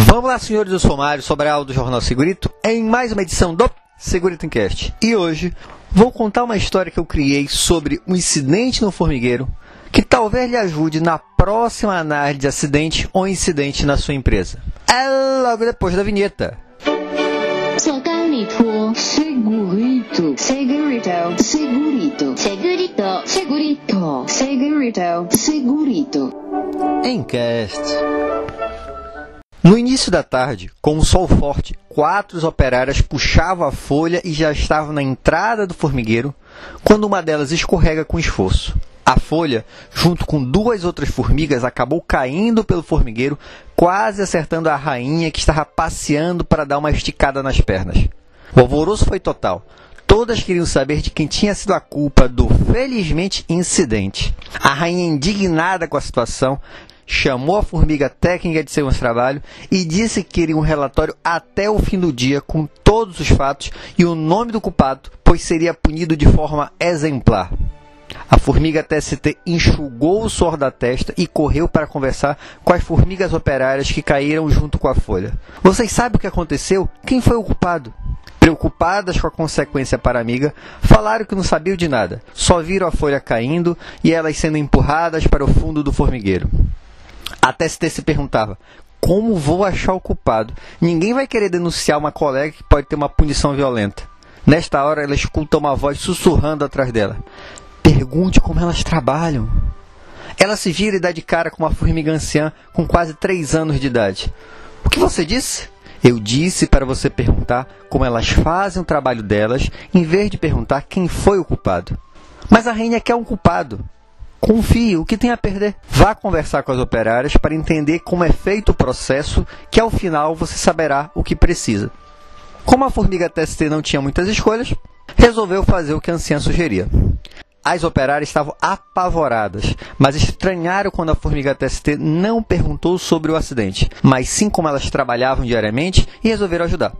Vamos lá, senhores do Somário, sobre a aula do Jornal Segurito, em mais uma edição do Segurito Encast. E hoje vou contar uma história que eu criei sobre um incidente no formigueiro que talvez lhe ajude na próxima análise de acidente ou incidente na sua empresa. É logo depois da vinheta. Segurito, segurito, segurito, segurito, segurito, segurito, segurito, segurito. Encast. No início da tarde, com o sol forte, quatro operárias puxavam a folha e já estavam na entrada do formigueiro, quando uma delas escorrega com esforço. A folha, junto com duas outras formigas, acabou caindo pelo formigueiro, quase acertando a rainha que estava passeando para dar uma esticada nas pernas. O alvoroço foi total. Todas queriam saber de quem tinha sido a culpa do felizmente incidente. A rainha, indignada com a situação, chamou a formiga técnica de segurança de trabalho e disse que queria um relatório até o fim do dia com todos os fatos e o nome do culpado, pois seria punido de forma exemplar. A formiga TST enxugou o suor da testa e correu para conversar com as formigas operárias que caíram junto com a folha. Vocês sabem o que aconteceu? Quem foi o culpado? Preocupadas com a consequência para a amiga, falaram que não sabiam de nada, só viram a folha caindo e elas sendo empurradas para o fundo do formigueiro. A TST se perguntava: como vou achar o culpado? Ninguém vai querer denunciar uma colega que pode ter uma punição violenta. Nesta hora, ela escuta uma voz sussurrando atrás dela: Pergunte como elas trabalham. Ela se vira e dá de cara com uma formiga anciã com quase três anos de idade. O que você disse? Eu disse para você perguntar como elas fazem o trabalho delas, em vez de perguntar quem foi o culpado. Mas a rainha quer um culpado. Confie, o que tem a perder? Vá conversar com as operárias para entender como é feito o processo, que ao final você saberá o que precisa. Como a formiga TST não tinha muitas escolhas, resolveu fazer o que a anciã sugeria. As operárias estavam apavoradas, mas estranharam quando a formiga TST não perguntou sobre o acidente, mas sim como elas trabalhavam diariamente e resolveram ajudar.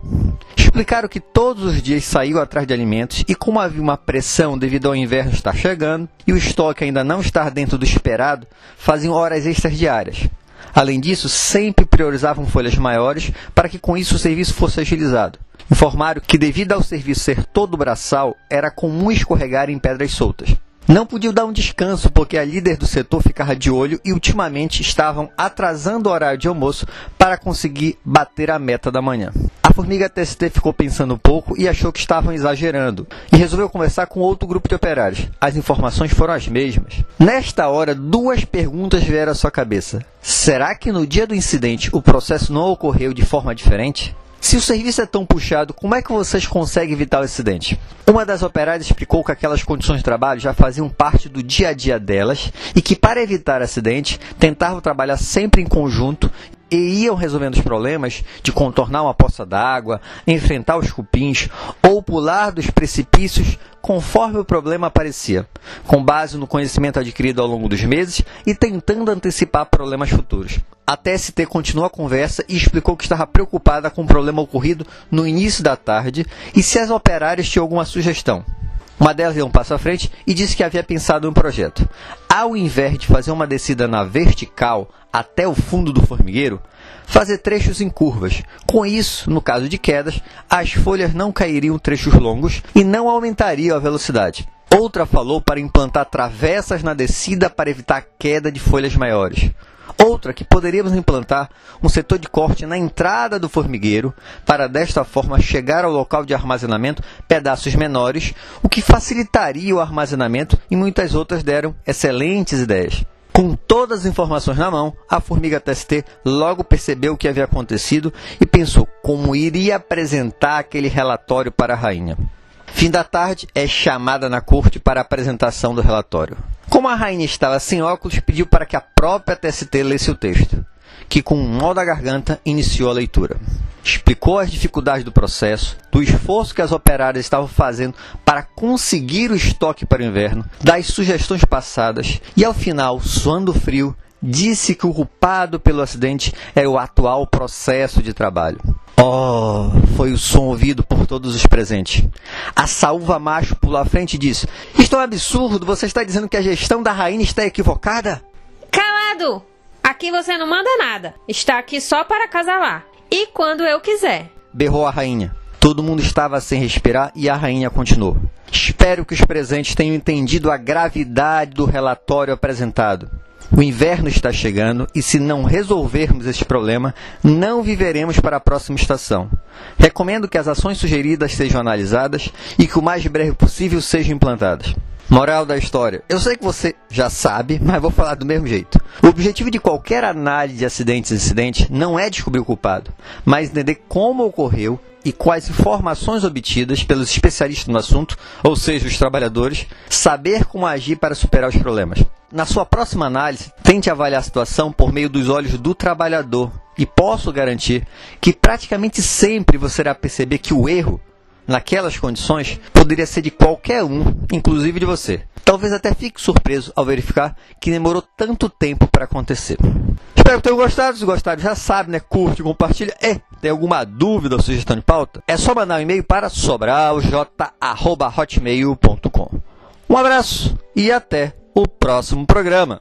Explicaram que todos os dias saíam atrás de alimentos e como havia uma pressão devido ao inverno estar chegando e o estoque ainda não estar dentro do esperado, faziam horas extras diárias. Além disso, sempre priorizavam folhas maiores para que com isso o serviço fosse agilizado. Informaram que, devido ao serviço ser todo braçal, era comum escorregar em pedras soltas. Não podiam dar um descanso porque a líder do setor ficava de olho e ultimamente estavam atrasando o horário de almoço para conseguir bater a meta da manhã. Formiga TST ficou pensando um pouco e achou que estavam exagerando e resolveu conversar com outro grupo de operários. As informações foram as mesmas. Nesta hora, duas perguntas vieram à sua cabeça. Será que no dia do incidente o processo não ocorreu de forma diferente? Se o serviço é tão puxado, como é que vocês conseguem evitar o acidente? Uma das operárias explicou que aquelas condições de trabalho já faziam parte do dia a dia delas e que, para evitar acidente, tentavam trabalhar sempre em conjunto e iam resolvendo os problemas de contornar uma poça d'água, enfrentar os cupins ou pular dos precipícios conforme o problema aparecia, com base no conhecimento adquirido ao longo dos meses e tentando antecipar problemas futuros. A TST continuou a conversa e explicou que estava preocupada com o problema ocorrido no início da tarde e se as operárias tinham alguma sugestão. Uma delas deu um passo à frente e disse que havia pensado em um projeto. Ao invés de fazer uma descida na vertical até o fundo do formigueiro, fazer trechos em curvas. Com isso, no caso de quedas, as folhas não cairiam trechos longos e não aumentariam a velocidade. Outra falou para implantar travessas na descida para evitar a queda de folhas maiores. Outra que poderíamos implantar um setor de corte na entrada do formigueiro para desta forma chegar ao local de armazenamento pedaços menores, o que facilitaria o armazenamento e muitas outras deram excelentes ideias. Com todas as informações na mão, a formiga TST logo percebeu o que havia acontecido e pensou como iria apresentar aquele relatório para a rainha. Fim da tarde, é chamada na corte para apresentação do relatório. Como a rainha estava sem óculos, pediu para que a própria TST lesse o texto, que com um nó da garganta iniciou a leitura. Explicou as dificuldades do processo, do esforço que as operárias estavam fazendo para conseguir o estoque para o inverno, das sugestões passadas e, ao final, suando frio, disse que o culpado pelo acidente é o atual processo de trabalho. Oh, foi o som ouvido por todos os presentes. A saúva macho pulou à frente e disse: Isto é um absurdo, você está dizendo que a gestão da rainha está equivocada? Calado! Aqui você não manda nada. Está aqui só para acasalar. E quando eu quiser. Berrou a rainha. Todo mundo estava sem respirar e a rainha continuou. Espero que os presentes tenham entendido a gravidade do relatório apresentado. O inverno está chegando e, se não resolvermos este problema, não viveremos para a próxima estação. Recomendo que as ações sugeridas sejam analisadas e que o mais breve possível sejam implantadas. Moral da história. Eu sei que você já sabe, mas vou falar do mesmo jeito. O objetivo de qualquer análise de acidentes e incidentes não é descobrir o culpado, mas entender como ocorreu e quais informações obtidas pelos especialistas no assunto, ou seja, os trabalhadores, saber como agir para superar os problemas. Na sua próxima análise, tente avaliar a situação por meio dos olhos do trabalhador e posso garantir que praticamente sempre você irá perceber que o erro naquelas condições, poderia ser de qualquer um, inclusive de você. Talvez até fique surpreso ao verificar que demorou tanto tempo para acontecer. Espero que tenham gostado. Se gostaram, já sabe, né? Curte, compartilha. E tem alguma dúvida ou sugestão de pauta? É só mandar um e-mail para sobralj.hotmail.com. Um abraço e até o próximo programa.